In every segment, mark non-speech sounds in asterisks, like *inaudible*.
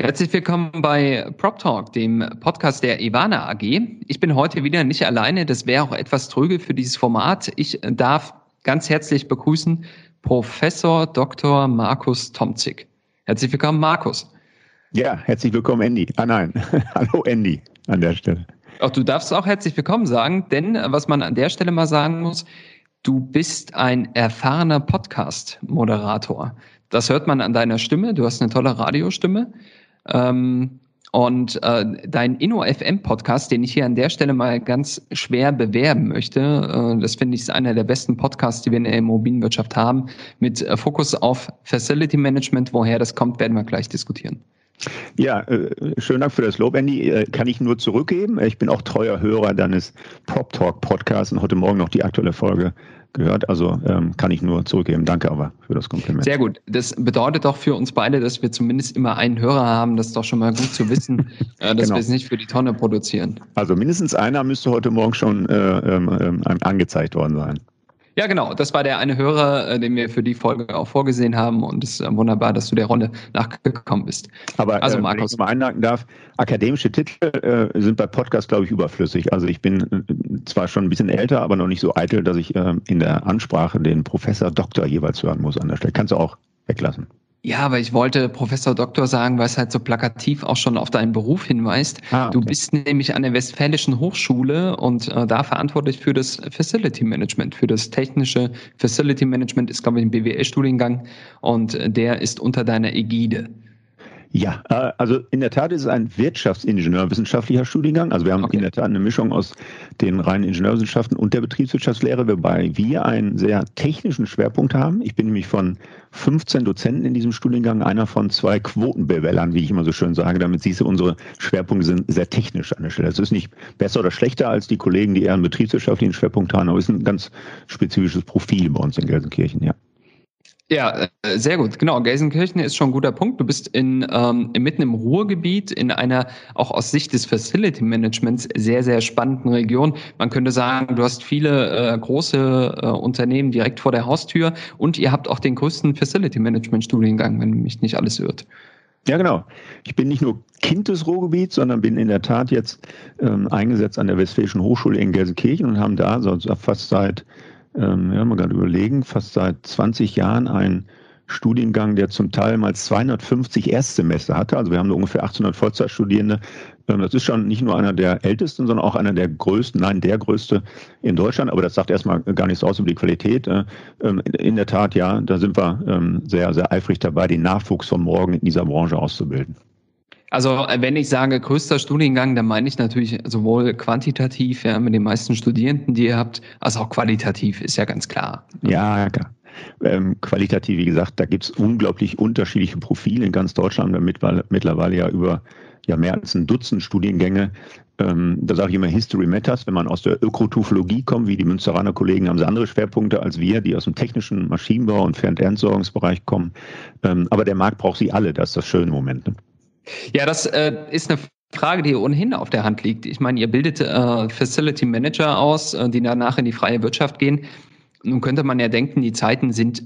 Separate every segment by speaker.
Speaker 1: Herzlich willkommen bei Prop Talk, dem Podcast der Ivana AG. Ich bin heute wieder nicht alleine, das wäre auch etwas tröge für dieses Format. Ich darf ganz herzlich begrüßen Professor Dr. Markus Tomzig. Herzlich willkommen, Markus.
Speaker 2: Ja, herzlich willkommen, Andy. Ah nein, *laughs* hallo Andy an der Stelle.
Speaker 1: Auch du darfst auch herzlich willkommen sagen, denn was man an der Stelle mal sagen muss, du bist ein erfahrener Podcast-Moderator. Das hört man an deiner Stimme. Du hast eine tolle Radiostimme. Ähm, und äh, dein InnoFM-Podcast, den ich hier an der Stelle mal ganz schwer bewerben möchte, äh, das finde ich ist einer der besten Podcasts, die wir in der Immobilienwirtschaft haben, mit äh, Fokus auf Facility Management. Woher das kommt, werden wir gleich diskutieren.
Speaker 2: Ja, äh, schönen Dank für das Lob, Andy. Äh, kann ich nur zurückgeben. Ich bin auch treuer Hörer deines Prop Talk Podcasts und heute Morgen noch die aktuelle Folge gehört. Also ähm, kann ich nur zurückgeben. Danke aber für das Kompliment.
Speaker 1: Sehr gut. Das bedeutet doch für uns beide, dass wir zumindest immer einen Hörer haben. Das ist doch schon mal gut zu wissen, *laughs* äh, dass genau. wir es nicht für die Tonne produzieren.
Speaker 2: Also mindestens einer müsste heute Morgen schon äh, ähm, ähm angezeigt worden sein.
Speaker 1: Ja, genau. Das war der eine Hörer, äh, den wir für die Folge auch vorgesehen haben. Und es ist äh, wunderbar, dass du der Rolle nachgekommen bist.
Speaker 2: Aber also, äh, Markus. wenn ich mal einhaken darf, akademische Titel äh, sind bei Podcasts, glaube ich, überflüssig. Also ich bin zwar schon ein bisschen älter, aber noch nicht so eitel, dass ich in der Ansprache den Professor Doktor jeweils hören muss an der Stelle. Kannst du auch weglassen.
Speaker 1: Ja, aber ich wollte Professor Doktor sagen, weil es halt so plakativ auch schon auf deinen Beruf hinweist. Ah, okay. Du bist nämlich an der Westfälischen Hochschule und äh, da verantwortlich für das Facility Management, für das technische Facility Management ist, glaube ich, ein BWL-Studiengang und äh, der ist unter deiner Ägide.
Speaker 2: Ja, äh, also in der Tat ist es ein Wirtschaftsingenieurwissenschaftlicher Studiengang. Also wir haben okay. in der Tat eine Mischung aus den reinen Ingenieurwissenschaften und der Betriebswirtschaftslehre, wobei wir einen sehr technischen Schwerpunkt haben. Ich bin nämlich von 15 Dozenten in diesem Studiengang, einer von zwei Quotenbewellern, wie ich immer so schön sage. Damit siehst du, unsere Schwerpunkte sind sehr technisch an der Stelle. Es ist nicht besser oder schlechter als die Kollegen, die eher einen betriebswirtschaftlichen Schwerpunkt haben, aber es ist ein ganz spezifisches Profil bei uns in Gelsenkirchen, ja.
Speaker 1: Ja, äh, sehr gut. Genau, Gelsenkirchen ist schon ein guter Punkt. Du bist in, ähm, mitten im Ruhrgebiet in einer auch aus Sicht des Facility Managements sehr, sehr spannenden Region. Man könnte sagen, du hast viele äh, große äh, Unternehmen direkt vor der Haustür und ihr habt auch den größten Facility Management Studiengang, wenn mich nicht alles irrt.
Speaker 2: Ja, genau. Ich bin nicht nur Kind des Ruhrgebiets, sondern bin in der Tat jetzt ähm, eingesetzt an der Westfälischen Hochschule in Gelsenkirchen und haben da so fast seit ähm, ja, mal gerade überlegen, fast seit 20 Jahren ein Studiengang, der zum Teil mal 250 Erstsemester hatte. Also wir haben ungefähr 800 Vollzeitstudierende. Ähm, das ist schon nicht nur einer der ältesten, sondern auch einer der größten, nein, der größte in Deutschland. Aber das sagt erstmal gar nichts aus über die Qualität. Äh, ähm, in der Tat, ja, da sind wir ähm, sehr, sehr eifrig dabei, den Nachwuchs von morgen in dieser Branche auszubilden.
Speaker 1: Also wenn ich sage größter Studiengang, dann meine ich natürlich sowohl quantitativ ja, mit den meisten Studierenden, die ihr habt, als auch qualitativ, ist ja ganz klar.
Speaker 2: Ja, klar. Ähm, qualitativ, wie gesagt, da gibt es unglaublich unterschiedliche Profile in ganz Deutschland, mittlerweile ja über ja mehr als ein Dutzend Studiengänge. Ähm, da sage ich immer History Matters. Wenn man aus der Ökotufologie kommt, wie die Münsteraner Kollegen, haben sie andere Schwerpunkte als wir, die aus dem technischen Maschinenbau und Fernentsorgungsbereich kommen. Ähm, aber der Markt braucht sie alle, das ist das schöne Moment. Ne?
Speaker 1: Ja, das äh, ist eine Frage, die ohnehin auf der Hand liegt. Ich meine, ihr bildet äh, Facility Manager aus, äh, die danach in die freie Wirtschaft gehen. Nun könnte man ja denken, die Zeiten sind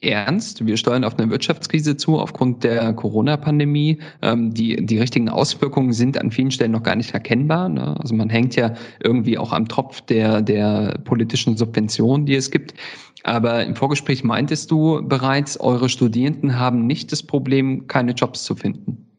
Speaker 1: ernst. Wir steuern auf eine Wirtschaftskrise zu aufgrund der Corona-Pandemie. Ähm, die, die richtigen Auswirkungen sind an vielen Stellen noch gar nicht erkennbar. Ne? Also man hängt ja irgendwie auch am Tropf der, der politischen Subventionen, die es gibt. Aber im Vorgespräch meintest du bereits, eure Studierenden haben nicht das Problem, keine Jobs zu finden.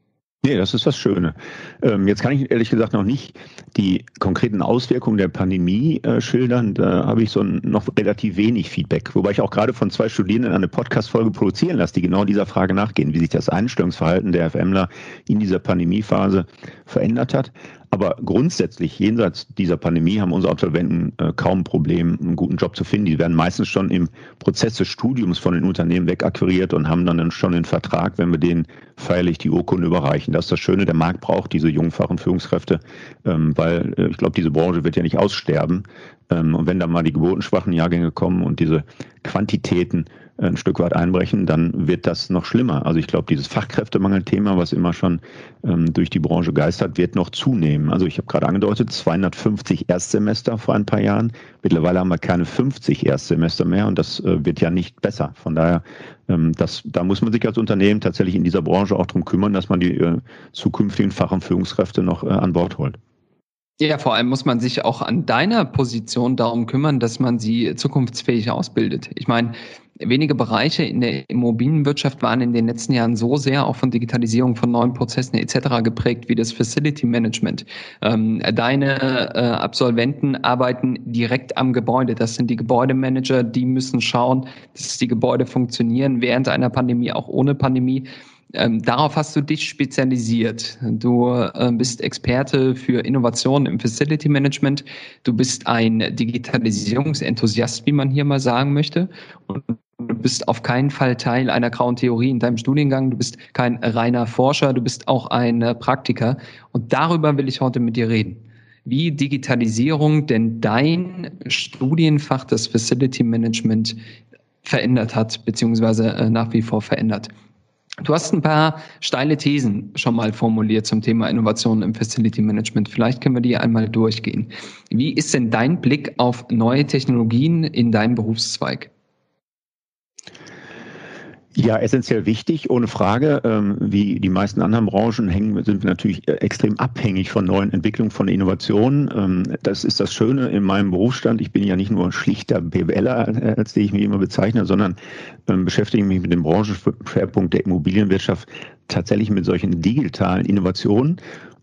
Speaker 2: Nee, das ist das Schöne. Ähm, jetzt kann ich ehrlich gesagt noch nicht die konkreten Auswirkungen der Pandemie äh, schildern. Da habe ich so ein, noch relativ wenig Feedback. Wobei ich auch gerade von zwei Studierenden eine Podcast-Folge produzieren lasse, die genau dieser Frage nachgehen, wie sich das Einstellungsverhalten der FMler in dieser Pandemiephase verändert hat. Aber grundsätzlich, jenseits dieser Pandemie, haben unsere Absolventen äh, kaum ein Problem, einen guten Job zu finden. Die werden meistens schon im Prozess des Studiums von den Unternehmen wegakquiriert und haben dann schon den Vertrag, wenn wir denen feierlich die Urkunde überreichen. Das ist das Schöne, der Markt braucht diese und Führungskräfte, ähm, weil äh, ich glaube, diese Branche wird ja nicht aussterben. Ähm, und wenn dann mal die geburtenschwachen Jahrgänge kommen und diese Quantitäten ein Stück weit einbrechen, dann wird das noch schlimmer. Also ich glaube, dieses Fachkräftemangelthema, was immer schon ähm, durch die Branche geistert, wird noch zunehmen. Also ich habe gerade angedeutet, 250 Erstsemester vor ein paar Jahren. Mittlerweile haben wir keine 50 Erstsemester mehr und das äh, wird ja nicht besser. Von daher, ähm, das, da muss man sich als Unternehmen tatsächlich in dieser Branche auch darum kümmern, dass man die äh, zukünftigen Fach- und Führungskräfte noch äh, an Bord holt.
Speaker 1: Ja, vor allem muss man sich auch an deiner Position darum kümmern, dass man sie zukunftsfähig ausbildet. Ich meine, wenige Bereiche in der Immobilienwirtschaft waren in den letzten Jahren so sehr auch von Digitalisierung von neuen Prozessen etc. geprägt wie das Facility Management. Ähm, deine äh, Absolventen arbeiten direkt am Gebäude. Das sind die Gebäudemanager, die müssen schauen, dass die Gebäude funktionieren während einer Pandemie, auch ohne Pandemie. Ähm, darauf hast du dich spezialisiert. Du äh, bist Experte für Innovation im Facility Management. Du bist ein Digitalisierungsenthusiast, wie man hier mal sagen möchte. Und du bist auf keinen Fall Teil einer grauen Theorie in deinem Studiengang. Du bist kein reiner Forscher, du bist auch ein äh, Praktiker. Und darüber will ich heute mit dir reden. Wie Digitalisierung denn dein Studienfach, das Facility Management, verändert hat, beziehungsweise äh, nach wie vor verändert. Du hast ein paar steile Thesen schon mal formuliert zum Thema Innovation im Facility Management. Vielleicht können wir die einmal durchgehen. Wie ist denn dein Blick auf neue Technologien in deinem Berufszweig?
Speaker 2: Ja, essentiell wichtig, ohne Frage. Ähm, wie die meisten anderen Branchen hängen, sind wir natürlich äh, extrem abhängig von neuen Entwicklungen, von Innovationen. Ähm, das ist das Schöne in meinem Berufsstand. Ich bin ja nicht nur schlichter BWLer, äh, als den ich mich immer bezeichne, sondern ähm, beschäftige mich mit dem Branchenschwerpunkt der Immobilienwirtschaft tatsächlich mit solchen digitalen Innovationen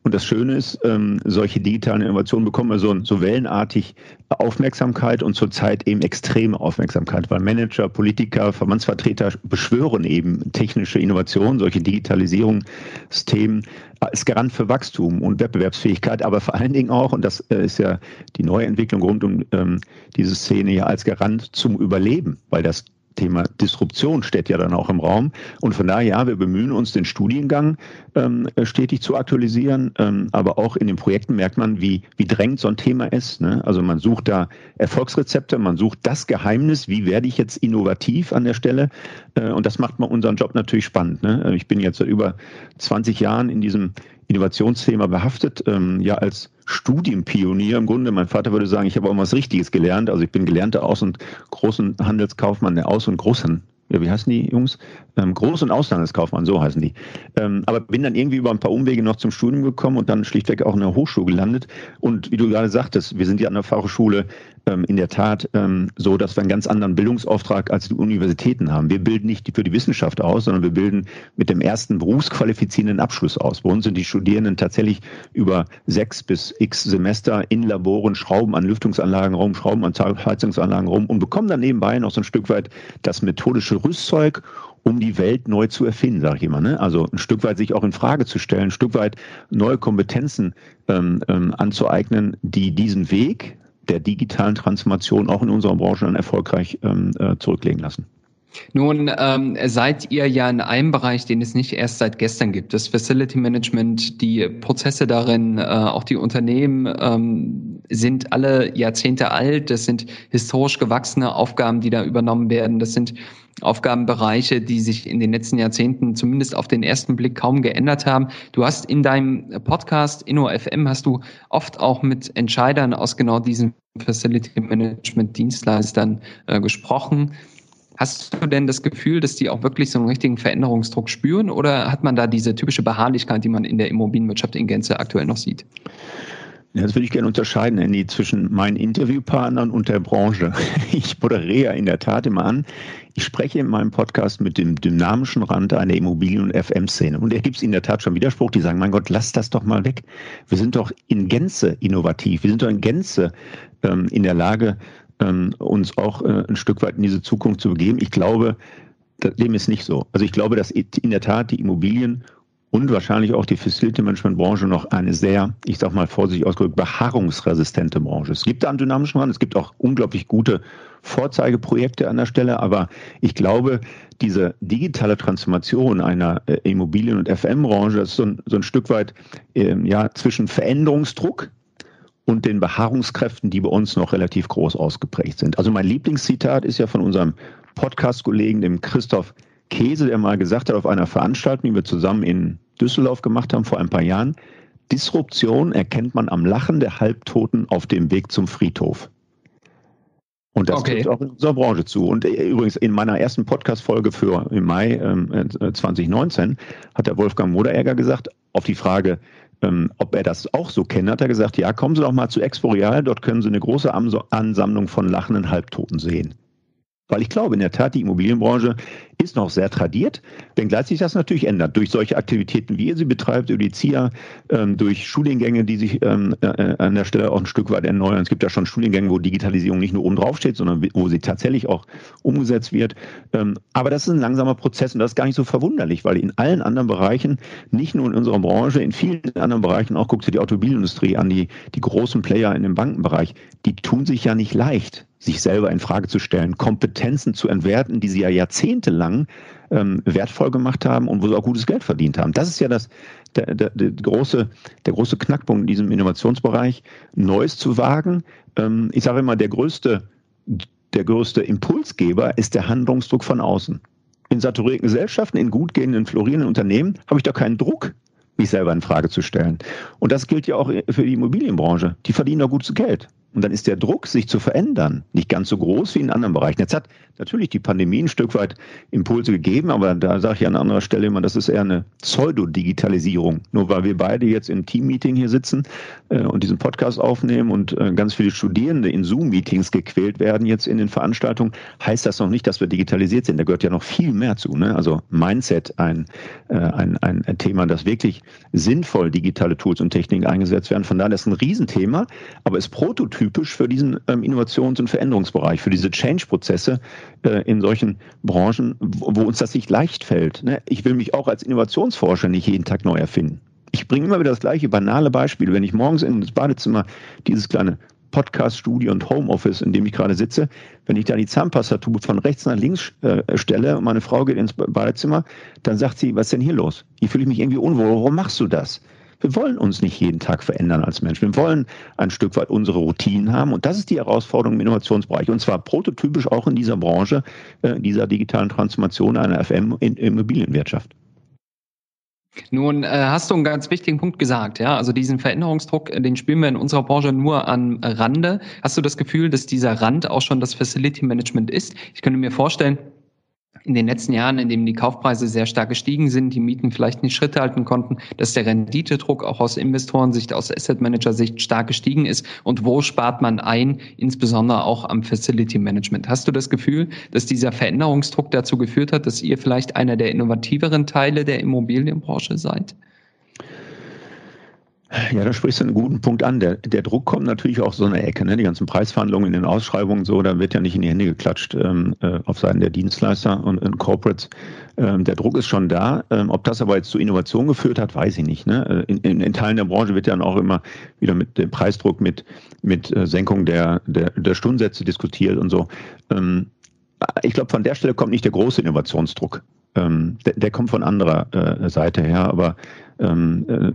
Speaker 2: und das Schöne ist, ähm, solche digitalen Innovationen bekommen so, so wellenartig Aufmerksamkeit und zurzeit eben extreme Aufmerksamkeit, weil Manager, Politiker, Verbandsvertreter beschwören eben technische Innovationen, solche Digitalisierungsthemen als Garant für Wachstum und Wettbewerbsfähigkeit, aber vor allen Dingen auch, und das äh, ist ja die neue Entwicklung rund um ähm, diese Szene ja als Garant zum Überleben, weil das Thema Disruption steht ja dann auch im Raum. Und von daher, ja, wir bemühen uns, den Studiengang ähm, stetig zu aktualisieren. Ähm, aber auch in den Projekten merkt man, wie, wie drängend so ein Thema ist. Ne? Also man sucht da Erfolgsrezepte, man sucht das Geheimnis, wie werde ich jetzt innovativ an der Stelle. Äh, und das macht mal unseren Job natürlich spannend. Ne? Ich bin jetzt seit über 20 Jahren in diesem Innovationsthema behaftet, ähm, ja als Studienpionier im Grunde. Mein Vater würde sagen, ich habe auch was Richtiges gelernt. Also ich bin gelernter Aus- und Großen Handelskaufmann, der Aus- und Großen ja, wie heißen die Jungs? Ähm, Groß- und Auslandskaufmann, so heißen die. Ähm, aber bin dann irgendwie über ein paar Umwege noch zum Studium gekommen und dann schlichtweg auch in der Hochschule gelandet. Und wie du gerade sagtest, wir sind ja an der Fachhochschule ähm, in der Tat ähm, so, dass wir einen ganz anderen Bildungsauftrag als die Universitäten haben. Wir bilden nicht für die Wissenschaft aus, sondern wir bilden mit dem ersten berufsqualifizierenden Abschluss aus. Bei uns sind die Studierenden tatsächlich über sechs bis x Semester in Laboren Schrauben an Lüftungsanlagen rum, Schrauben an Heizungsanlagen rum und bekommen dann nebenbei noch so ein Stück weit das methodische Rüstzeug, um die Welt neu zu erfinden, sage ich immer. Ne? Also ein Stück weit sich auch in Frage zu stellen, ein Stück weit neue Kompetenzen ähm, ähm, anzueignen, die diesen Weg der digitalen Transformation auch in unserer Branche dann erfolgreich ähm, äh, zurücklegen lassen.
Speaker 1: Nun ähm, seid ihr ja in einem Bereich, den es nicht erst seit gestern gibt. Das Facility Management, die Prozesse darin, äh, auch die Unternehmen ähm, sind alle Jahrzehnte alt. Das sind historisch gewachsene Aufgaben, die da übernommen werden. Das sind Aufgabenbereiche, die sich in den letzten Jahrzehnten zumindest auf den ersten Blick kaum geändert haben. Du hast in deinem Podcast InnoFM hast du oft auch mit Entscheidern aus genau diesen Facility Management Dienstleistern äh, gesprochen. Hast du denn das Gefühl, dass die auch wirklich so einen richtigen Veränderungsdruck spüren oder hat man da diese typische Beharrlichkeit, die man in der Immobilienwirtschaft in Gänze aktuell noch sieht?
Speaker 2: Ja, das würde ich gerne unterscheiden, Andy, zwischen meinen Interviewpartnern und der Branche. *laughs* Ich moderiere in der Tat immer an. Ich spreche in meinem Podcast mit dem dynamischen Rand einer Immobilien- und FM-Szene. Und da gibt es in der Tat schon Widerspruch, die sagen, mein Gott, lass das doch mal weg. Wir sind doch in Gänze innovativ. Wir sind doch in Gänze ähm, in der Lage, ähm, uns auch äh, ein Stück weit in diese Zukunft zu begeben. Ich glaube, dem ist nicht so. Also ich glaube, dass in der Tat die Immobilien und wahrscheinlich auch die Facility Management Branche noch eine sehr, ich sag mal vorsichtig ausgedrückt, beharrungsresistente Branche. Es gibt da einen dynamischen Wandel, es gibt auch unglaublich gute Vorzeigeprojekte an der Stelle, aber ich glaube, diese digitale Transformation einer äh, Immobilien- und FM-Branche ist so ein, so ein Stück weit äh, ja, zwischen Veränderungsdruck und den Beharrungskräften, die bei uns noch relativ groß ausgeprägt sind. Also mein Lieblingszitat ist ja von unserem Podcast-Kollegen, dem Christoph Käse, der mal gesagt hat auf einer Veranstaltung, die wir zusammen in Düsseldorf gemacht haben vor ein paar Jahren, Disruption erkennt man am Lachen der Halbtoten auf dem Weg zum Friedhof. Und das okay. auch in unserer Branche zu. Und äh, übrigens in meiner ersten Podcast-Folge für im Mai ähm, 2019 äh, hat der Wolfgang Moderegger gesagt, auf die Frage, ähm, ob er das auch so kennt, hat er gesagt, ja, kommen Sie doch mal zu Exporeal, dort können Sie eine große Ansammlung von lachenden Halbtoten sehen. Weil ich glaube, in der Tat, die Immobilienbranche ist noch sehr tradiert, wenngleich sich das natürlich ändert. Durch solche Aktivitäten, wie ihr sie betreibt, über die ZIA, ähm, durch Studiengänge, die sich ähm, äh, an der Stelle auch ein Stück weit erneuern. Es gibt ja schon Studiengänge, wo Digitalisierung nicht nur oben drauf steht, sondern wo sie tatsächlich auch umgesetzt wird. Ähm, aber das ist ein langsamer Prozess und das ist gar nicht so verwunderlich, weil in allen anderen Bereichen, nicht nur in unserer Branche, in vielen anderen Bereichen, auch guckt ihr die Automobilindustrie an, die, die großen Player in dem Bankenbereich, die tun sich ja nicht leicht sich selber in Frage zu stellen, Kompetenzen zu entwerten, die sie ja jahrzehntelang ähm, wertvoll gemacht haben und wo sie auch gutes Geld verdient haben. Das ist ja das, der, der, der, große, der große Knackpunkt in diesem Innovationsbereich, Neues zu wagen. Ähm, ich sage immer, der größte, der größte Impulsgeber ist der Handlungsdruck von außen. In saturierten Gesellschaften, in gut gehenden, florierenden Unternehmen habe ich doch keinen Druck, mich selber in Frage zu stellen. Und das gilt ja auch für die Immobilienbranche. Die verdienen doch gutes Geld. Und dann ist der Druck, sich zu verändern, nicht ganz so groß wie in anderen Bereichen. Jetzt hat natürlich die Pandemie ein Stück weit Impulse gegeben, aber da sage ich an anderer Stelle immer, das ist eher eine Pseudo-Digitalisierung. Nur weil wir beide jetzt im Team-Meeting hier sitzen äh, und diesen Podcast aufnehmen und äh, ganz viele Studierende in Zoom-Meetings gequält werden jetzt in den Veranstaltungen, heißt das noch nicht, dass wir digitalisiert sind. Da gehört ja noch viel mehr zu. Ne? Also Mindset, ein, äh, ein, ein Thema, das wirklich sinnvoll digitale Tools und Techniken eingesetzt werden. Von daher ist ein Riesenthema, aber es Prototyp typisch für diesen ähm, Innovations- und Veränderungsbereich, für diese Change-Prozesse äh, in solchen Branchen, wo, wo, uns das nicht leicht fällt. Ne? Ich will mich auch als Innovationsforscher nicht jeden Tag neu erfinden. Ich bringe immer wieder das gleiche banale Beispiel. Wenn ich morgens ins Badezimmer dieses kleine Podcast-Studio und Homeoffice, in dem ich gerade sitze, wenn ich da die Zahnpastatube von rechts nach links äh, stelle und meine Frau geht ins Badezimmer, dann sagt sie, was ist denn hier los? Hier fühle ich mich irgendwie unwohl. Warum machst du das? Wir wollen uns nicht jeden Tag verändern als Menschen. Wir wollen ein Stück weit unsere Routinen haben. Und das ist die Herausforderung im Innovationsbereich. Und zwar prototypisch auch in dieser Branche, äh, dieser digitalen Transformation einer FM-Immobilienwirtschaft.
Speaker 1: Nun äh, hast du einen ganz wichtigen Punkt gesagt, ja. Also diesen Veränderungsdruck, äh, den spielen wir in unserer Branche nur am Rande. Hast du das Gefühl, dass dieser Rand auch schon das Facility Management ist? Ich könnte mir vorstellen, in den letzten Jahren, in denen die Kaufpreise sehr stark gestiegen sind, die Mieten vielleicht nicht Schritt halten konnten, dass der Renditedruck auch aus Investorensicht, aus Asset Manager Sicht stark gestiegen ist und wo spart man ein, insbesondere auch am Facility Management. Hast du das Gefühl, dass dieser Veränderungsdruck dazu geführt hat, dass ihr vielleicht einer der innovativeren Teile der Immobilienbranche seid?
Speaker 2: Ja, da sprichst du einen guten Punkt an. Der, der Druck kommt natürlich auch so eine Ecke. Ne? Die ganzen Preisverhandlungen in den Ausschreibungen so, da wird ja nicht in die Hände geklatscht ähm, äh, auf Seiten der Dienstleister und, und Corporates. Ähm, der Druck ist schon da. Ähm, ob das aber jetzt zu Innovation geführt hat, weiß ich nicht. Ne? Äh, in, in, in Teilen der Branche wird ja dann auch immer wieder mit dem Preisdruck, mit, mit äh, Senkung der, der, der Stundensätze diskutiert und so. Ähm, ich glaube, von der Stelle kommt nicht der große Innovationsdruck. Ähm, der, der, kommt von anderer äh, Seite her, aber ähm, äh,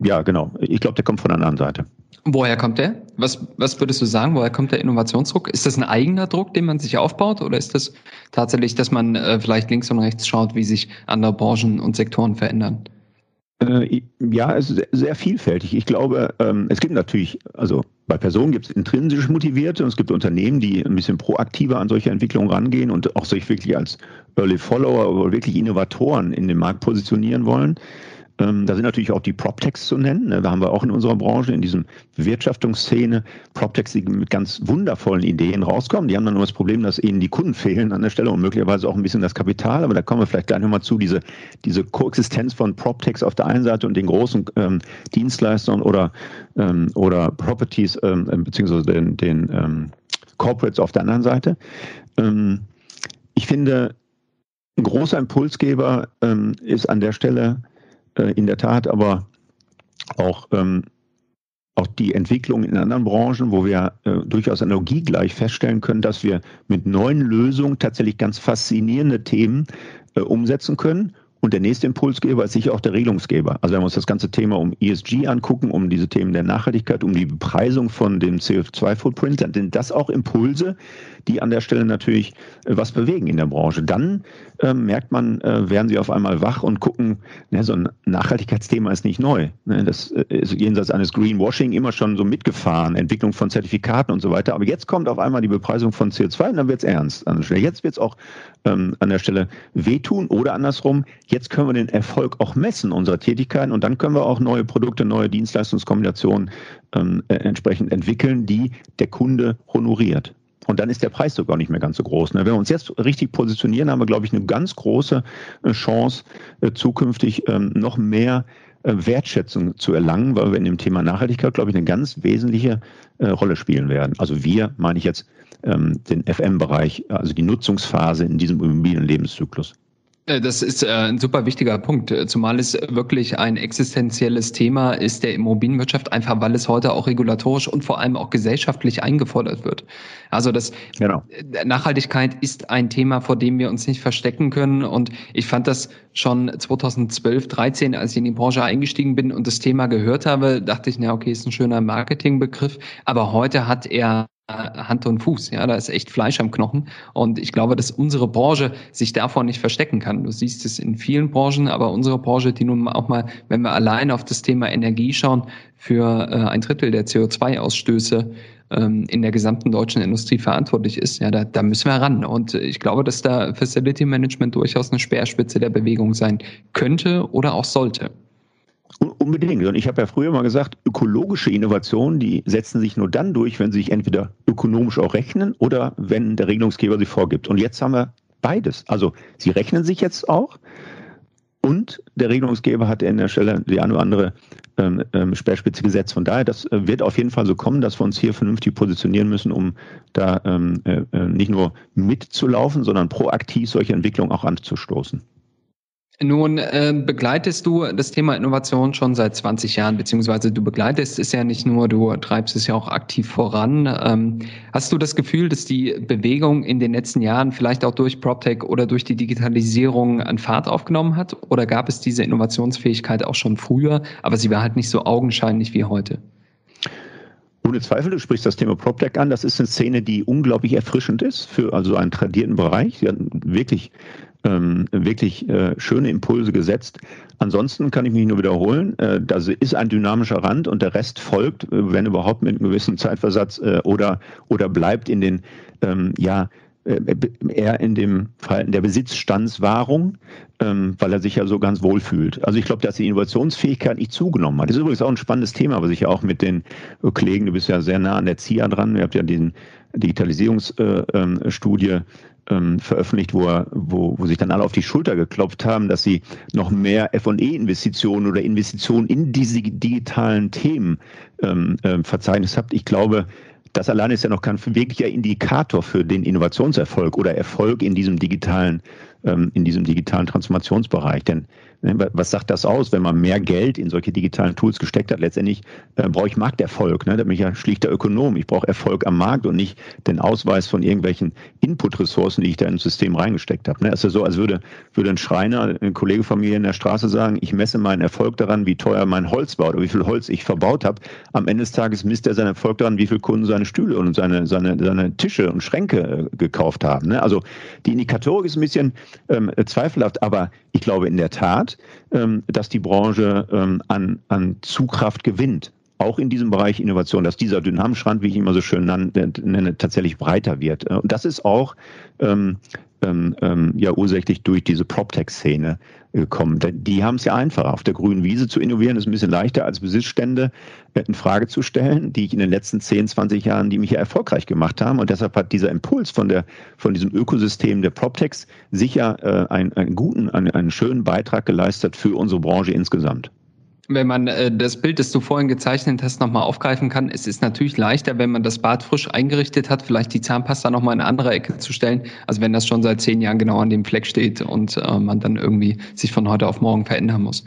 Speaker 2: ja, genau. Ich glaube, der kommt von der anderen Seite.
Speaker 1: Woher kommt der? Was, was würdest du sagen? Woher kommt der Innovationsdruck? Ist das ein eigener Druck, den man sich aufbaut? Oder ist das tatsächlich, dass man äh, vielleicht links und rechts schaut, wie sich andere Branchen und Sektoren verändern?
Speaker 2: Äh, ja, es ist sehr vielfältig. Ich glaube, ähm, es gibt natürlich, also bei Personen gibt es intrinsisch motivierte und es gibt Unternehmen, die ein bisschen proaktiver an solche Entwicklungen rangehen und auch sich wirklich als Early Follower oder wirklich Innovatoren in den Markt positionieren wollen. Ähm, da sind natürlich auch die PropTechs zu nennen. Ne? Da haben wir auch in unserer Branche, in diesem Bewirtschaftungsszene, PropTechs, die mit ganz wundervollen Ideen rauskommen. Die haben dann nur das Problem, dass ihnen die Kunden fehlen an der Stelle und möglicherweise auch ein bisschen das Kapital. Aber da kommen wir vielleicht gleich nochmal zu, diese, diese Koexistenz von PropTechs auf der einen Seite und den großen ähm, Dienstleistern oder, ähm, oder Properties, ähm, beziehungsweise den, den ähm, Corporates auf der anderen Seite. Ähm, ich finde, ein großer Impulsgeber ist an der Stelle äh, in der Tat aber auch ähm, auch die Entwicklung in anderen Branchen, wo wir äh, durchaus analogiegleich feststellen können, dass wir mit neuen Lösungen tatsächlich ganz faszinierende Themen äh, umsetzen können und der nächste Impulsgeber ist sicher auch der Regelungsgeber. Also wenn wir uns das ganze Thema um ESG angucken, um diese Themen der Nachhaltigkeit, um die Bepreisung von dem CO2-Footprint, dann sind das auch Impulse, die an der Stelle natürlich äh, was bewegen in der Branche. Dann äh, merkt man, äh, werden sie auf einmal wach und gucken, ne, so ein Nachhaltigkeitsthema ist nicht neu. Ne, das äh, ist jenseits eines Greenwashing immer schon so mitgefahren, Entwicklung von Zertifikaten und so weiter. Aber jetzt kommt auf einmal die Bepreisung von CO2 und dann wird es ernst. Jetzt wird es auch ähm, an der Stelle wehtun oder andersrum, jetzt können wir den Erfolg auch messen unserer Tätigkeiten und dann können wir auch neue Produkte, neue Dienstleistungskombinationen ähm, äh, entsprechend entwickeln, die der Kunde honoriert. Und dann ist der Preis sogar nicht mehr ganz so groß. Ne? Wenn wir uns jetzt richtig positionieren, haben wir, glaube ich, eine ganz große äh, Chance, äh, zukünftig ähm, noch mehr äh, Wertschätzung zu erlangen, weil wir in dem Thema Nachhaltigkeit, glaube ich, eine ganz wesentliche Rolle spielen werden. Also wir, meine ich jetzt, ähm, den FM-Bereich, also die Nutzungsphase in diesem Immobilienlebenszyklus.
Speaker 1: Äh, das ist äh, ein super wichtiger Punkt, zumal es wirklich ein existenzielles Thema ist der Immobilienwirtschaft, einfach weil es heute auch regulatorisch und vor allem auch gesellschaftlich eingefordert wird. Also das genau. Äh, Nachhaltigkeit ist ein Thema, vor dem wir uns nicht verstecken können. Und ich fand das schon 2012, 13, als ich in die Branche eingestiegen bin und das Thema gehört habe, dachte ich, na okay, ist ein schöner Marketingbegriff. Aber heute hat er Hand und Fuß. Ja, da ist echt Fleisch am Knochen. Und ich glaube, dass unsere Branche sich davor nicht verstecken kann. Du siehst es in vielen Branchen, aber unsere Branche, die nun auch mal, wenn wir allein auf das Thema Energie schauen, für äh, ein Drittel der CO2-Ausstöße ähm, in der gesamten deutschen Industrie verantwortlich ist, ja, da, da müssen wir ran. Und ich glaube, dass da Facility Management durchaus eine Speerspitze der Bewegung sein könnte oder auch sollte.
Speaker 2: Unbedingt. Und ich habe ja früher mal gesagt, ökologische Innovationen, die setzen sich nur dann durch, wenn sie sich entweder ökonomisch auch rechnen oder wenn der Regelungsgeber sie vorgibt. Und jetzt haben wir beides. Also sie rechnen sich jetzt auch und der Regelungsgeber hat in der Stelle die eine oder andere ähm, ähm, Speerspitze gesetzt. Von daher, das äh, wird auf jeden Fall so kommen, dass wir uns hier vernünftig positionieren müssen, um da ähm, äh, äh nicht nur mitzulaufen, sondern proaktiv solche Entwicklungen auch anzustoßen.
Speaker 1: Nun äh, begleitest du das Thema Innovation schon seit 20 Jahren, beziehungsweise du begleitest es ja nicht nur, du treibst es ja auch aktiv voran. Ähm, hast du das Gefühl, dass die Bewegung in den letzten Jahren vielleicht auch durch PropTech oder durch die Digitalisierung an Fahrt aufgenommen hat? Oder gab es diese Innovationsfähigkeit auch schon früher, aber sie war halt nicht so augenscheinlich wie heute?
Speaker 2: Ohne Zweifel, du sprichst das Thema PropTech an. Das ist eine Szene, die unglaublich erfrischend ist für also einen tradierten Bereich. Sie hat wirklich ähm, wirklich äh, schöne Impulse gesetzt. Ansonsten kann ich mich nur wiederholen, äh, das ist ein dynamischer Rand und der Rest folgt, äh, wenn überhaupt mit einem gewissen Zeitversatz äh, oder, oder bleibt in den, ähm, ja, eher in dem Verhalten der Besitzstandswahrung, ähm, weil er sich ja so ganz wohl fühlt. Also ich glaube, dass die Innovationsfähigkeit nicht zugenommen hat. Das ist übrigens auch ein spannendes Thema, was ich ja auch mit den Kollegen, du bist ja sehr nah an der ZIA dran, ihr habt ja diesen Digitalisierungsstudie äh, ähm, veröffentlicht, wo, wo, wo sich dann alle auf die Schulter geklopft haben, dass sie noch mehr F&E-Investitionen oder Investitionen in diese digitalen Themen ähm, äh, verzeichnet habt. Ich glaube, das alleine ist ja noch kein wirklicher Indikator für den Innovationserfolg oder Erfolg in diesem digitalen, ähm, in diesem digitalen Transformationsbereich. Denn was sagt das aus, wenn man mehr Geld in solche digitalen Tools gesteckt hat? Letztendlich äh, brauche ich Markterfolg. Ne? Da bin ich ja schlichter Ökonom. Ich brauche Erfolg am Markt und nicht den Ausweis von irgendwelchen Input-Ressourcen, die ich da ins System reingesteckt habe. Ne? Es ist ja so, als würde, würde ein Schreiner, ein Kollege von mir in der Straße sagen, ich messe meinen Erfolg daran, wie teuer mein Holz war oder wie viel Holz ich verbaut habe. Am Ende des Tages misst er seinen Erfolg daran, wie viele Kunden seine Stühle und seine, seine, seine Tische und Schränke äh, gekauft haben. Ne? Also die Indikatorik ist ein bisschen ähm, zweifelhaft, aber ich glaube in der Tat, ähm, dass die Branche ähm, an, an Zugkraft gewinnt. Auch in diesem Bereich Innovation, dass dieser Dynamschrand, wie ich immer so schön nenne, tatsächlich breiter wird. Äh, und das ist auch ähm, ähm, ja ursächlich durch diese PropTech-Szene gekommen. Die haben es ja einfacher. Auf der grünen Wiese zu innovieren ist ein bisschen leichter als Besitzstände äh, in Frage zu stellen, die ich in den letzten 10, 20 Jahren, die mich ja erfolgreich gemacht haben. Und deshalb hat dieser Impuls von der von diesem Ökosystem der PropTechs sicher äh, einen, einen guten, einen, einen schönen Beitrag geleistet für unsere Branche insgesamt
Speaker 1: wenn man äh, das Bild, das du vorhin gezeichnet hast, nochmal aufgreifen kann, es ist natürlich leichter, wenn man das Bad frisch eingerichtet hat, vielleicht die Zahnpasta nochmal in eine andere Ecke zu stellen, als wenn das schon seit zehn Jahren genau an dem Fleck steht und äh, man dann irgendwie sich von heute auf morgen verändern muss.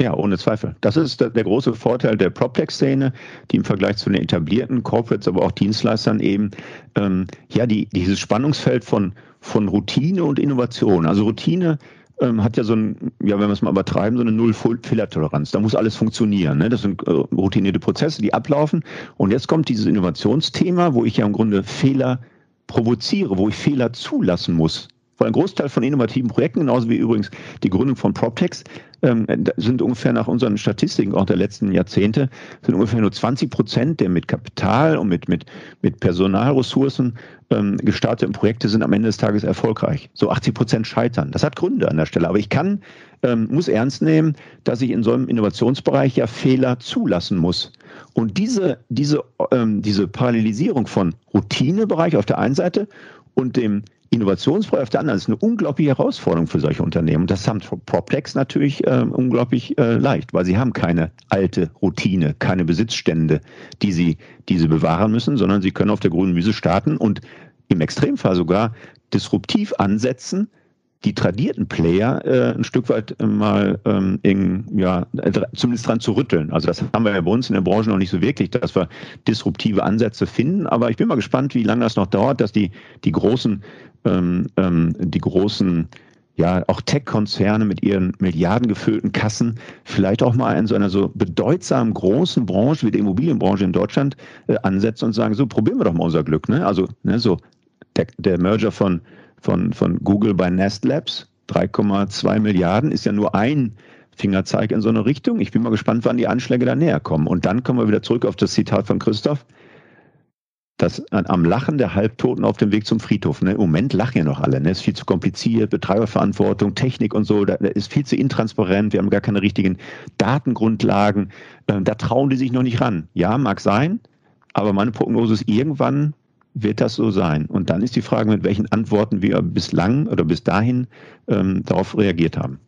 Speaker 2: Ja, ohne Zweifel. Das ist der, große Vorteil der PropTech-Szene, die im Vergleich zu den etablierten Corporates, aber auch Dienstleistern eben, ähm, ja, die, dieses Spannungsfeld von, von Routine und Innovation. Also Routine ähm, hat ja so ein, ja, wenn wir es mal übertreiben, so eine Null-Fehlertoleranz. Da muss alles funktionieren. Ne? Das sind äh, routinierte Prozesse, die ablaufen. Und jetzt kommt dieses Innovationsthema, wo ich ja im Grunde Fehler provoziere, wo ich Fehler zulassen muss. Weil ein Großteil von innovativen Projekten, genauso wie übrigens die Gründung von PropTechs, ähm, sind ungefähr nach unseren Statistiken auch der letzten Jahrzehnte, sind ungefähr nur 20 Prozent der mit Kapital und mit, mit, mit Personalressourcen ähm, gestarteten Projekte sind am Ende des Tages erfolgreich. So 80 Prozent scheitern. Das hat Gründe an der Stelle. Aber ich kann, ähm, muss ernst nehmen, dass ich in so einem Innovationsbereich ja Fehler zulassen muss. Und diese, diese, diese Parallelisierung von Routinebereich auf der einen Seite und dem Innovationsfreude auf der anderen ist eine unglaubliche Herausforderung für solche Unternehmen. Und das haben PropTechs natürlich äh, unglaublich äh, leicht, weil sie haben keine alte Routine, keine Besitzstände, die sie, die sie bewahren müssen, sondern sie können auf der grünen Wiese starten und im Extremfall sogar disruptiv ansetzen, die tradierten Player äh, ein Stück weit mal ähm, in, ja, zumindest dran zu rütteln. Also das haben wir ja bei uns in der Branche noch nicht so wirklich, dass wir disruptive Ansätze finden. Aber ich bin mal gespannt, wie lange das noch dauert, dass die, die großen, ähm, ähm, die großen ja, auch Tech-Konzerne mit ihren milliardengefüllten Kassen vielleicht auch mal in so einer so bedeutsamen großen Branche wie der Immobilienbranche in Deutschland äh, ansetzen und sagen, so probieren wir doch mal unser Glück. Ne? Also ne, so der, der Merger von von, von Google bei Nest Labs. 3,2 Milliarden ist ja nur ein Fingerzeig in so eine Richtung. Ich bin mal gespannt, wann die Anschläge da näher kommen. Und dann kommen wir wieder zurück auf das Zitat von Christoph. Das am Lachen der Halbtoten auf dem Weg zum Friedhof. Ne? Im Moment lachen ja noch alle. Ne? Ist viel zu kompliziert, Betreiberverantwortung, Technik und so. Da, ist viel zu intransparent. Wir haben gar keine richtigen Datengrundlagen. Ähm, da trauen die sich noch nicht ran. Ja, mag sein. Aber meine Prognose ist, irgendwann wird das so sein. Und dann ist die Frage, mit welchen Antworten wir bislang oder bis dahin ähm, darauf reagiert haben.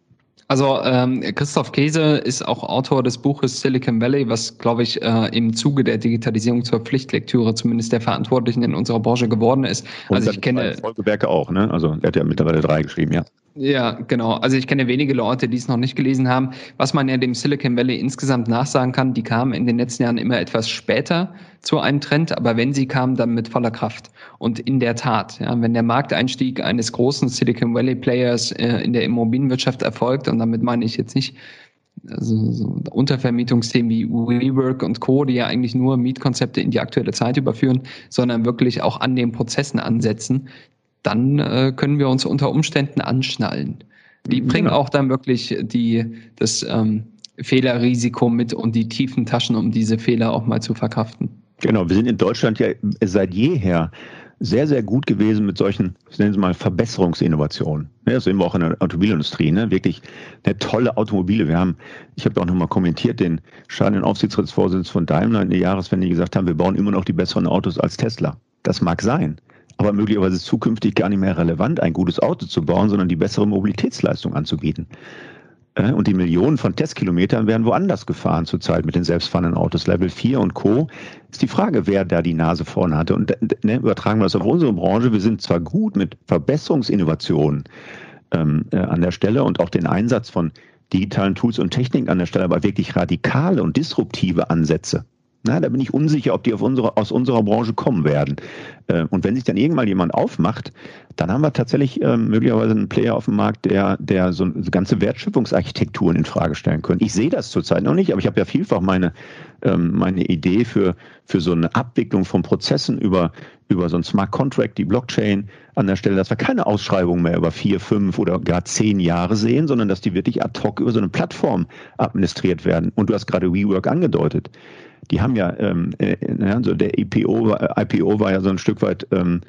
Speaker 1: Also ähm, Christoph Käse ist auch Autor des Buches Silicon Valley, was, glaube ich, äh, im Zuge der Digitalisierung zur Pflichtlektüre zumindest der Verantwortlichen in unserer Branche geworden ist.
Speaker 2: Und also ich kenne Folgewerke auch, ne? Also er hat ja mittlerweile drei geschrieben, ja.
Speaker 1: Ja, genau. Also ich kenne wenige Leute, die es noch nicht gelesen haben. Was man ja dem Silicon Valley insgesamt nachsagen kann, die kamen in den letzten Jahren immer etwas später zu einem Trend, aber wenn sie kamen, dann mit voller Kraft. Und in der Tat, ja, wenn der Markteinstieg eines großen Silicon Valley Players äh, in der Immobilienwirtschaft erfolgt, und damit meine ich jetzt nicht also so Untervermietungsthemen wie WeWork und Co., die ja eigentlich nur Mietkonzepte in die aktuelle Zeit überführen, sondern wirklich auch an den Prozessen ansetzen, dann äh, können wir uns unter Umständen anschnallen. Die mhm. bringen auch dann wirklich die, das ähm, Fehlerrisiko mit und die tiefen Taschen, um diese Fehler auch mal zu verkraften.
Speaker 2: Genau, wir sind in Deutschland ja seit jeher sehr, sehr gut gewesen mit solchen, ich nenne es mal Verbesserungsinnovationen. Ja, das sehen wir auch in der Automobilindustrie, ne? Wirklich eine tolle Automobile. Wir haben, ich habe auch nochmal kommentiert, den scheidenden Aufsichtsratsvorsitzenden von Daimler in der Jahreswende, die gesagt haben, wir bauen immer noch die besseren Autos als Tesla. Das mag sein aber möglicherweise zukünftig gar nicht mehr relevant, ein gutes Auto zu bauen, sondern die bessere Mobilitätsleistung anzubieten. Äh, und die Millionen von Testkilometern werden woanders gefahren zurzeit mit den selbstfahrenden Autos. Level 4 und Co. ist die Frage, wer da die Nase vorne hatte. Und ne, übertragen wir das auf unsere Branche. Wir sind zwar gut mit Verbesserungsinnovationen ähm, äh, an der Stelle und auch den Einsatz von digitalen Tools und Techniken an der Stelle, aber wirklich radikale und disruptive Ansätze na, da bin ich unsicher, ob die auf unsere, aus unserer Branche kommen werden. Äh, und wenn sich dann irgendwann jemand aufmacht, dann haben wir tatsächlich äh, möglicherweise einen Player auf dem Markt, der, der so ganze Wertschöpfungsarchitekturen in Frage stellen können. Ich sehe das zurzeit noch nicht, aber ich habe ja vielfach meine, ähm, meine Idee für, für so eine Abwicklung von Prozessen über, über so ein Smart Contract, die Blockchain an der Stelle, dass wir keine Ausschreibungen mehr über vier, fünf oder gar zehn Jahre sehen, sondern dass die wirklich ad hoc über so eine Plattform administriert werden. Und du hast gerade WeWork angedeutet die haben ja, ähm, äh, also der IPO, IPO war ja so ein Stück weit ähm,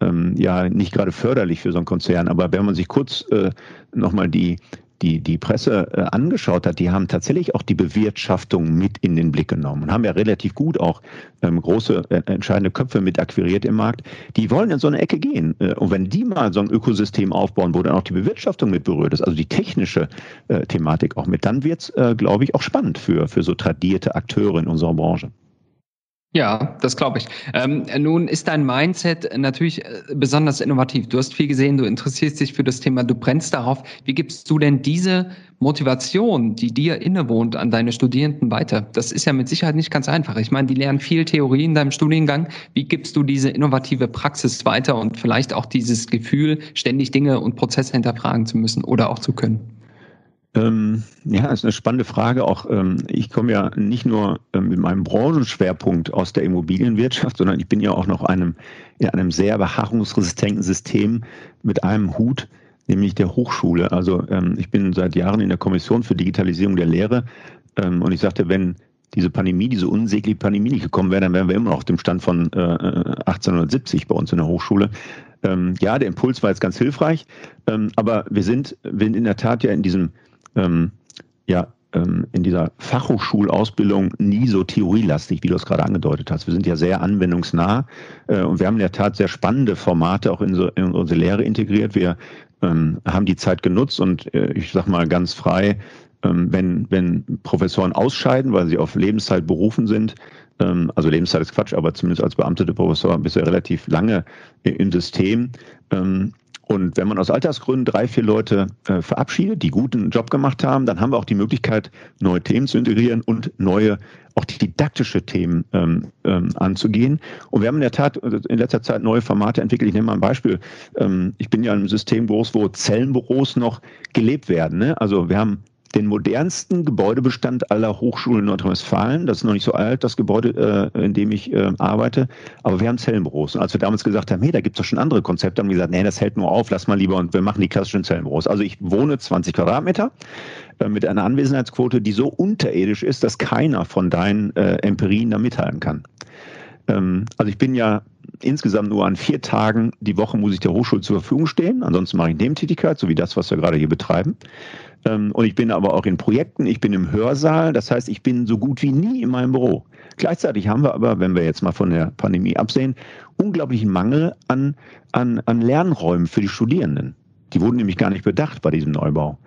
Speaker 2: ähm, ja nicht gerade förderlich für so einen Konzern, aber wenn man sich kurz äh, nochmal die, die, die Presse äh, angeschaut hat, die haben tatsächlich auch die Bewirtschaftung mit in den Blick genommen und haben ja relativ gut auch ähm, große äh, entscheidende Köpfe mit akquiriert im Markt. Die wollen in so eine Ecke gehen. Äh, und wenn die mal so ein Ökosystem aufbauen, wo dann auch die Bewirtschaftung mit berührt ist, also die technische äh, Thematik auch mit, dann wird's, äh, glaube ich, auch spannend für, für so tradierte Akteure in unserer Branche.
Speaker 1: Ja, das glaube ich. Ähm, nun ist dein Mindset natürlich äh, besonders innovativ. Du hast viel gesehen, du interessierst dich für das Thema, du brennst darauf. Wie gibst du denn diese Motivation, die dir innewohnt, an deine Studierenden weiter? Das ist ja mit Sicherheit nicht ganz einfach. Ich meine, die lernen viel Theorie in deinem Studiengang. Wie gibst du diese innovative Praxis weiter und vielleicht auch dieses Gefühl, ständig Dinge und Prozesse hinterfragen zu müssen oder auch zu können?
Speaker 2: Ähm, ja, ist eine spannende Frage. Auch ähm, ich komme ja nicht nur ähm, mit meinem Branchenschwerpunkt aus der Immobilienwirtschaft, sondern ich bin ja auch noch einem, in einem sehr beharrungsresistenten System mit einem Hut, nämlich der Hochschule. Also ähm, ich bin seit Jahren in der Kommission für Digitalisierung der Lehre ähm, und ich sagte, wenn diese Pandemie, diese unsägliche Pandemie nicht gekommen wäre, dann wären wir immer noch auf dem Stand von äh, 1870 bei uns in der Hochschule. Ähm, ja, der Impuls war jetzt ganz hilfreich, ähm, aber wir sind, wir sind in der Tat ja in diesem ähm, ja, ähm, in dieser Fachhochschulausbildung nie so theorielastig, wie du es gerade angedeutet hast. Wir sind ja sehr anwendungsnah äh, und wir haben in der Tat sehr spannende Formate auch in, so, in unsere Lehre integriert. Wir ähm, haben die Zeit genutzt und äh, ich sage mal ganz frei, ähm, wenn, wenn Professoren ausscheiden, weil sie auf Lebenszeit berufen sind, ähm, also Lebenszeit ist Quatsch, aber zumindest als beamtete Professor bist du ja relativ lange im System. Und wenn man aus Altersgründen drei, vier Leute äh, verabschiedet, die guten Job gemacht haben, dann haben wir auch die Möglichkeit, neue Themen zu integrieren und neue, auch didaktische Themen ähm, ähm, anzugehen. Und wir haben in der Tat in letzter Zeit neue Formate entwickelt. Ich nehme mal ein Beispiel. Ähm, ich bin ja in einem System groß, wo Zellenbüros noch gelebt werden. Ne? Also wir haben den modernsten Gebäudebestand aller Hochschulen Nordrhein-Westfalen. Das ist noch nicht so alt, das Gebäude, äh, in dem ich äh, arbeite. Aber wir haben Zellenbüros. Und als wir damals gesagt haben, hey, da gibt es doch schon andere Konzepte, haben wir gesagt, nee, das hält nur auf, lass mal lieber und wir machen die klassischen Zellenbüros. Also ich wohne 20 Quadratmeter äh, mit einer Anwesenheitsquote, die so unterirdisch ist, dass keiner von deinen äh, Empirien da mithalten kann. Ähm, also ich bin ja insgesamt nur an vier Tagen die Woche muss ich der Hochschule zur Verfügung stehen. Ansonsten mache ich Nebentätigkeit, so wie das, was wir gerade hier betreiben. Ähm, und ich bin aber auch in Projekten, ich bin im Hörsaal, das heißt, ich bin so gut wie nie in meinem Büro. Gleichzeitig haben wir aber, wenn wir jetzt mal von der Pandemie absehen, unglaublichen Mangel an, an, an Lernräumen für die Studierenden. Die wurden nämlich gar nicht bedacht bei diesem Neubau.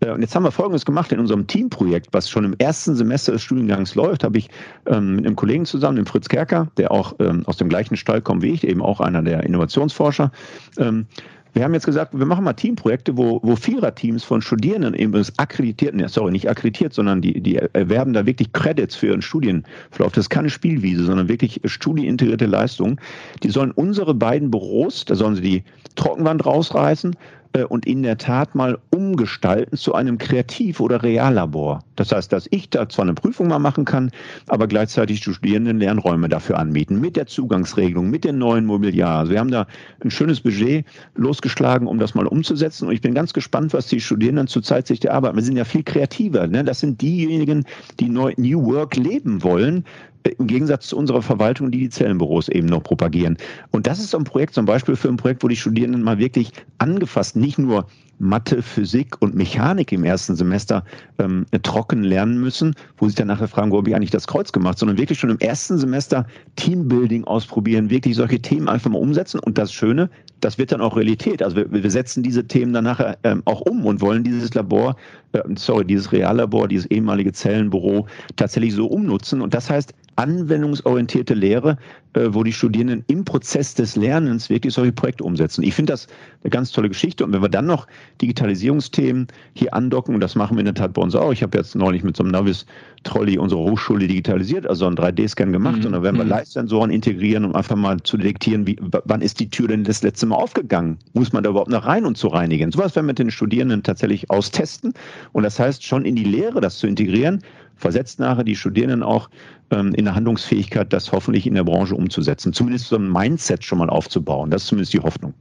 Speaker 2: Äh, und jetzt haben wir Folgendes gemacht in unserem Teamprojekt, was schon im ersten Semester des Studiengangs läuft, habe ich ähm, mit einem Kollegen zusammen, dem Fritz Kerker, der auch ähm, aus dem gleichen Stall kommt wie ich, eben auch einer der Innovationsforscher, ähm, wir haben jetzt gesagt, wir machen mal Teamprojekte, wo, wo Viererteams von Studierenden eben das akkreditierten, sorry, nicht akkreditiert, sondern die, die erwerben da wirklich Credits für ihren Studienverlauf. Das ist keine Spielwiese, sondern wirklich studienintegrierte Leistungen. Die sollen unsere beiden Büros, da sollen sie die Trockenwand rausreißen, und in der Tat mal umgestalten zu einem Kreativ- oder Reallabor. Das heißt, dass ich da zwar eine Prüfung mal machen kann, aber gleichzeitig die Studierenden Lernräume dafür anmieten, mit der Zugangsregelung, mit dem neuen Mobiliar. Also wir haben da ein schönes Budget losgeschlagen, um das mal umzusetzen. Und ich bin ganz gespannt, was die Studierenden zurzeit sich der Arbeit. Wir sind ja viel kreativer. Ne? Das sind diejenigen, die New Work leben wollen, im Gegensatz zu unserer Verwaltung, die die Zellenbüros eben noch propagieren. Und das ist so ein Projekt, zum Beispiel für ein Projekt, wo die Studierenden mal wirklich angefasst, nicht nur Mathe, Physik und Mechanik im ersten Semester ähm, trocken lernen müssen, wo sie dann nachher fragen, wo habe ich eigentlich das Kreuz gemacht, sondern wirklich schon im ersten Semester Teambuilding ausprobieren, wirklich solche Themen einfach mal umsetzen. Und das Schöne, das wird dann auch Realität. Also wir, wir setzen diese Themen dann nachher ähm, auch um und wollen dieses Labor, äh, sorry, dieses Reallabor, dieses ehemalige Zellenbüro tatsächlich so umnutzen. Und das heißt, anwendungsorientierte Lehre, äh, wo die Studierenden im Prozess des Lernens wirklich solche Projekte umsetzen. Ich finde das eine ganz tolle Geschichte. Und wenn wir dann noch Digitalisierungsthemen hier andocken, und das machen wir in der Tat bei uns auch. Ich habe jetzt neulich mit so einem Navis-Trolley unsere Hochschule digitalisiert, also einen 3D-Scan gemacht. Mhm. Und dann werden wir mhm. Live-Sensoren integrieren, um einfach mal zu detektieren, wie, wann ist die Tür denn das letzte Mal aufgegangen? Muss man da überhaupt noch rein und zu reinigen? Sowas werden wir mit den Studierenden tatsächlich austesten. Und das heißt, schon in die Lehre das zu integrieren, versetzt nachher die Studierenden auch in der Handlungsfähigkeit, das hoffentlich in der Branche umzusetzen. Zumindest so ein Mindset schon mal aufzubauen. Das ist zumindest die Hoffnung.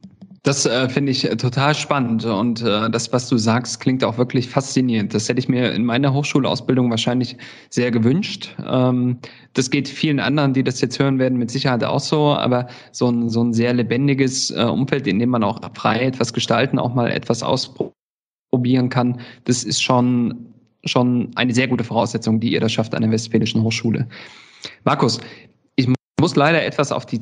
Speaker 1: Das äh, finde ich äh, total spannend und äh, das, was du sagst, klingt auch wirklich faszinierend. Das hätte ich mir in meiner Hochschulausbildung wahrscheinlich sehr gewünscht. Ähm, das geht vielen anderen, die das jetzt hören werden, mit Sicherheit auch so, aber so ein, so ein sehr lebendiges äh, Umfeld, in dem man auch frei etwas gestalten, auch mal etwas ausprobieren kann, das ist schon schon eine sehr gute Voraussetzung, die ihr das schafft an der Westfälischen Hochschule. Markus, ich muss leider etwas auf die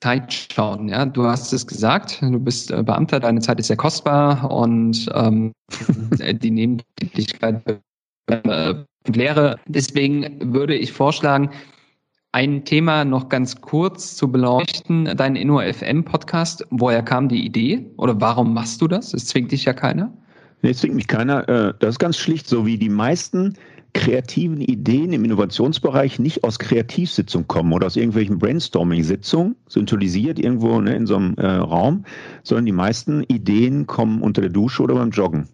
Speaker 1: Zeit schauen. Ja, du hast es gesagt, du bist äh, Beamter, deine Zeit ist sehr kostbar und ähm, *laughs* die Nebentätigkeit äh, Lehre. Deswegen würde ich vorschlagen, ein Thema noch ganz kurz zu beleuchten. Dein InnoFM Podcast, woher kam die Idee oder warum machst du das? Es zwingt dich ja keiner.
Speaker 2: Nee, zwingt mich keiner. Äh, das ist ganz schlicht so, wie die meisten kreativen Ideen im Innovationsbereich nicht aus Kreativsitzungen kommen oder aus irgendwelchen Brainstorming-Sitzungen, synthetisiert irgendwo ne, in so einem äh, Raum, sondern die meisten Ideen kommen unter der Dusche oder beim Joggen.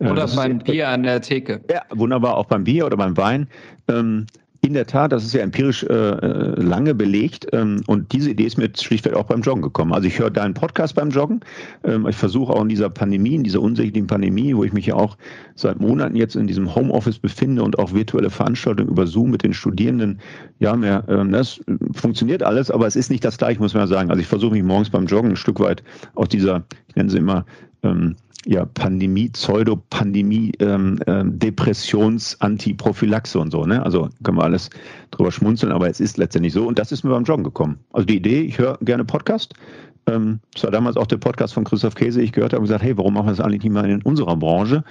Speaker 1: Äh, oder beim Bier an der Theke.
Speaker 2: Ja, wunderbar, auch beim Bier oder beim Wein. Ähm, in der Tat, das ist ja empirisch äh, äh, lange belegt ähm, und diese Idee ist mir schlichtweg auch beim Joggen gekommen. Also ich höre deinen Podcast beim Joggen. Ähm, ich versuche auch in dieser Pandemie, in dieser unsäglichen Pandemie, wo ich mich ja auch seit Monaten jetzt in diesem Homeoffice befinde und auch virtuelle Veranstaltungen über Zoom mit den Studierenden, ja, mehr, ähm, das funktioniert alles, aber es ist nicht das gleiche, muss man ja sagen. Also ich versuche mich morgens beim Joggen ein Stück weit aus dieser, ich nenne sie immer, ähm, ja, Pandemie, Pseudo-Pandemie, ähm, ähm, Depressions-, Antiprophylaxe und so. Ne? Also können wir alles drüber schmunzeln, aber es ist letztendlich so. Und das ist mir beim Joggen gekommen. Also die Idee, ich höre gerne Podcast. Ähm, das war damals auch der Podcast von Christoph Käse. Ich gehört habe und gesagt, hey, warum machen wir das eigentlich nicht mal in unserer Branche?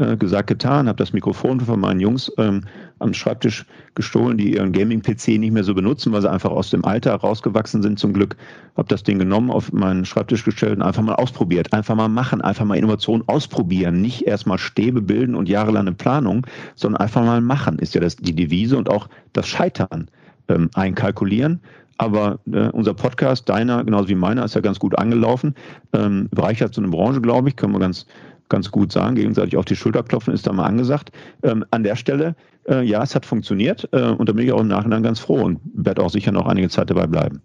Speaker 2: Äh, gesagt, getan, habe das Mikrofon von meinen Jungs ähm, am Schreibtisch gestohlen, die ihren Gaming-PC nicht mehr so benutzen, weil sie einfach aus dem Alter rausgewachsen sind zum Glück. Habe das Ding genommen, auf meinen Schreibtisch gestellt und einfach mal ausprobiert. Einfach mal machen, einfach mal Innovation ausprobieren. Nicht erstmal Stäbe bilden und jahrelange Planung, sondern einfach mal machen, ist ja das, die Devise und auch das Scheitern ähm, einkalkulieren. Aber äh, unser Podcast, deiner genauso wie meiner, ist ja ganz gut angelaufen. Ähm, bereichert so eine Branche, glaube ich, können wir ganz ganz gut sagen. Gegenseitig auf die Schulter klopfen ist da mal angesagt. Ähm, an der Stelle, äh, ja, es hat funktioniert äh, und da bin ich auch im Nachhinein ganz froh und werde auch sicher noch einige Zeit dabei bleiben.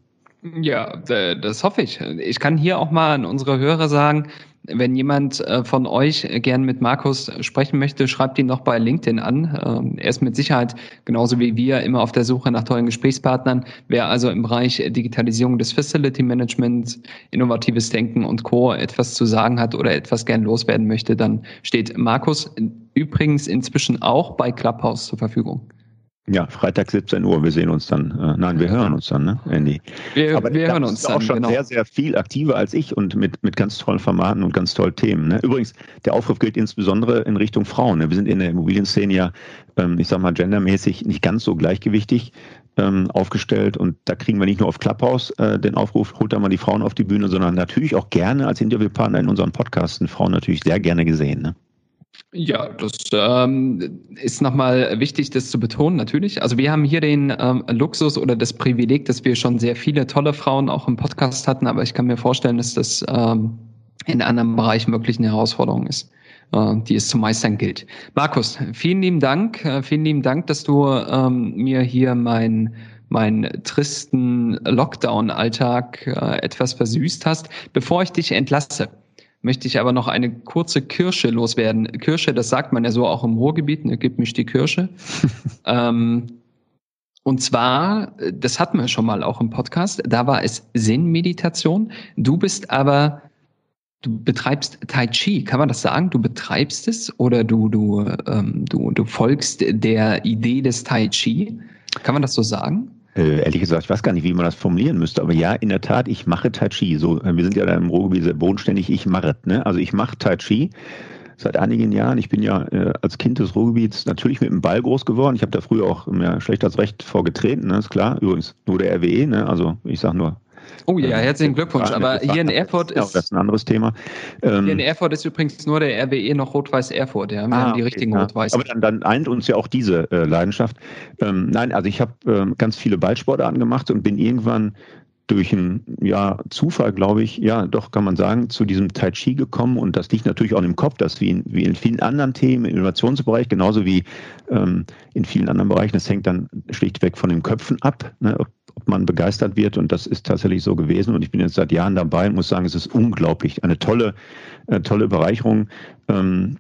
Speaker 1: Ja, das hoffe ich. Ich kann hier auch mal an unsere Hörer sagen, wenn jemand äh, von euch gern mit Markus sprechen möchte, schreibt ihn noch bei LinkedIn an. Ähm, er ist mit Sicherheit genauso wie wir immer auf der Suche nach tollen Gesprächspartnern. Wer also im Bereich Digitalisierung des Facility Management, innovatives Denken und Co. etwas zu sagen hat oder etwas gern loswerden möchte, dann steht Markus übrigens inzwischen auch bei Clubhouse zur Verfügung.
Speaker 2: Ja, Freitag 17 Uhr. Wir sehen uns dann. Äh, nein, wir hören uns dann, ne, Andy?
Speaker 1: Wir, Aber wir hören uns
Speaker 2: dann. auch schon genau. sehr, sehr viel aktiver als ich und mit, mit ganz tollen Formaten und ganz tollen Themen. Ne? Übrigens, der Aufruf gilt insbesondere in Richtung Frauen. Ne? Wir sind in der Immobilienszene ja, ähm, ich sag mal, gendermäßig nicht ganz so gleichgewichtig ähm, aufgestellt und da kriegen wir nicht nur auf Clubhouse äh, den Aufruf, holt da mal die Frauen auf die Bühne, sondern natürlich auch gerne als Interviewpartner in unseren Podcasten Frauen natürlich sehr gerne gesehen. Ne?
Speaker 1: Ja, das ähm, ist nochmal wichtig, das zu betonen, natürlich. Also wir haben hier den ähm, Luxus oder das Privileg, dass wir schon sehr viele tolle Frauen auch im Podcast hatten, aber ich kann mir vorstellen, dass das ähm, in anderen Bereichen wirklich eine Herausforderung ist, äh, die es zu meistern gilt. Markus, vielen lieben Dank, äh, vielen lieben Dank, dass du ähm, mir hier mein meinen tristen Lockdown-Alltag äh, etwas versüßt hast. Bevor ich dich entlasse, möchte ich aber noch eine kurze Kirsche loswerden. Kirsche, das sagt man ja so auch im Ruhrgebiet, ne, gib mich die Kirsche. *laughs* ähm, und zwar, das hatten wir schon mal auch im Podcast, da war es Sinnmeditation. Du bist aber, du betreibst Tai Chi, kann man das sagen? Du betreibst es oder du, du, ähm, du, du folgst der Idee des Tai Chi? Kann man das so sagen?
Speaker 2: Äh, ehrlich gesagt, ich weiß gar nicht, wie man das formulieren müsste, aber ja, in der Tat, ich mache Tai Chi. So, äh, wir sind ja da im Ruhrgebiet sehr bodenständig, ich mache ne? Also ich mache Tai Chi seit einigen Jahren. Ich bin ja äh, als Kind des Ruhrgebiets natürlich mit dem Ball groß geworden. Ich habe da früher auch mehr schlecht als recht vorgetreten, ne? ist klar. Übrigens nur der RWE, ne? also ich sage nur
Speaker 1: Oh ja, herzlichen Glückwunsch. Aber hier in Erfurt ist. Ja,
Speaker 2: das ist ein anderes Thema.
Speaker 1: Hier in ähm, Erfurt ist übrigens nur der RWE noch Rot-Weiß Erfurt. Ja, wir ah, haben die okay, richtigen ja. Rot-Weiß.
Speaker 2: Aber dann, dann, eint uns ja auch diese äh, Leidenschaft. Ähm, nein, also ich habe ähm, ganz viele Ballsportarten gemacht und bin irgendwann durch einen ja, Zufall, glaube ich, ja, doch kann man sagen, zu diesem Tai Chi gekommen. Und das liegt natürlich auch im Kopf, dass wie in, wie in vielen anderen Themen im Innovationsbereich, genauso wie ähm, in vielen anderen Bereichen, das hängt dann schlichtweg von den Köpfen ab, ne, ob, man begeistert wird. Und das ist tatsächlich so gewesen. Und ich bin jetzt seit Jahren dabei und muss sagen, es ist unglaublich. Eine tolle, äh, tolle Bereicherung. Ähm,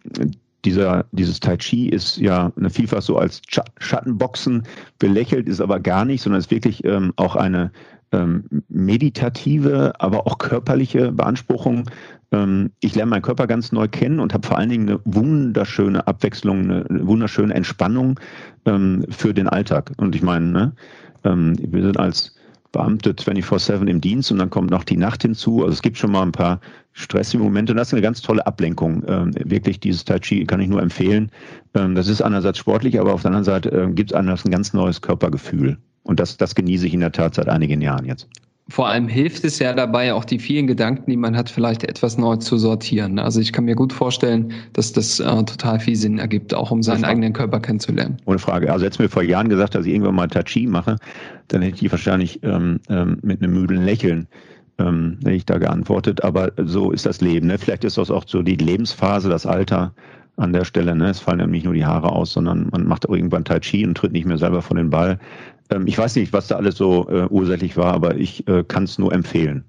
Speaker 2: dieser, dieses Tai Chi ist ja eine vielfach so als Schattenboxen belächelt, ist aber gar nicht, sondern ist wirklich ähm, auch eine ähm, meditative, aber auch körperliche Beanspruchung. Ähm, ich lerne meinen Körper ganz neu kennen und habe vor allen Dingen eine wunderschöne Abwechslung, eine wunderschöne Entspannung ähm, für den Alltag. Und ich meine, ne, ähm, wir sind als Beamte 24-7 im Dienst und dann kommt noch die Nacht hinzu. Also es gibt schon mal ein paar stressige Momente und das ist eine ganz tolle Ablenkung. Ähm, wirklich, dieses Tai Chi kann ich nur empfehlen. Ähm, das ist einerseits sportlich, aber auf der anderen Seite äh, gibt es ein ganz neues Körpergefühl. Und das, das genieße ich in der Tat seit einigen Jahren jetzt.
Speaker 1: Vor allem hilft es ja dabei, auch die vielen Gedanken, die man hat, vielleicht etwas neu zu sortieren. Also ich kann mir gut vorstellen, dass das äh, total viel Sinn ergibt, auch um seinen eigenen Körper kennenzulernen.
Speaker 2: Ohne Frage. Also hättest du mir vor Jahren gesagt, dass ich irgendwann mal Tai Chi mache, dann hätte ich wahrscheinlich ähm, ähm, mit einem müden Lächeln ähm, hätte ich da geantwortet. Aber so ist das Leben. Ne? Vielleicht ist das auch so die Lebensphase, das Alter an der Stelle. Ne? Es fallen ja nicht nur die Haare aus, sondern man macht auch irgendwann Tai Chi und tritt nicht mehr selber von den Ball. Ähm, ich weiß nicht, was da alles so äh, ursächlich war, aber ich äh, kann es nur empfehlen.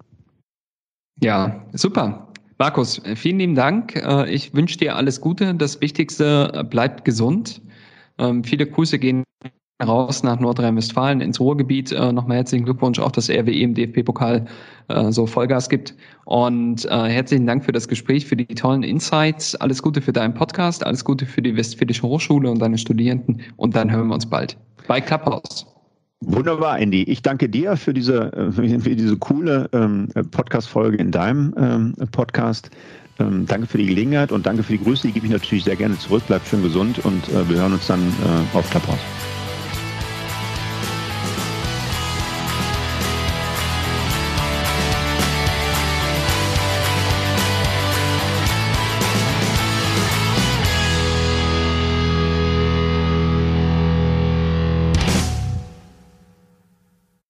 Speaker 1: Ja, super. Markus, vielen lieben Dank. Äh, ich wünsche dir alles Gute. Das Wichtigste, äh, bleibt gesund. Ähm, viele Grüße gehen raus nach Nordrhein-Westfalen ins Ruhrgebiet. Äh, nochmal herzlichen Glückwunsch auch, dass RWE im DFB-Pokal äh, so Vollgas gibt. Und äh, herzlichen Dank für das Gespräch, für die tollen Insights. Alles Gute für deinen Podcast, alles Gute für die Westfälische Hochschule und deine Studierenden. Und dann hören wir uns bald bei Clubhouse.
Speaker 2: Wunderbar, Andy. Ich danke dir für diese, äh, für diese coole ähm, Podcast-Folge in deinem ähm, Podcast. Ähm, danke für die Gelegenheit und danke für die Grüße. Die gebe ich natürlich sehr gerne zurück. Bleibt schön gesund und äh, wir hören uns dann äh, auf Clubhouse.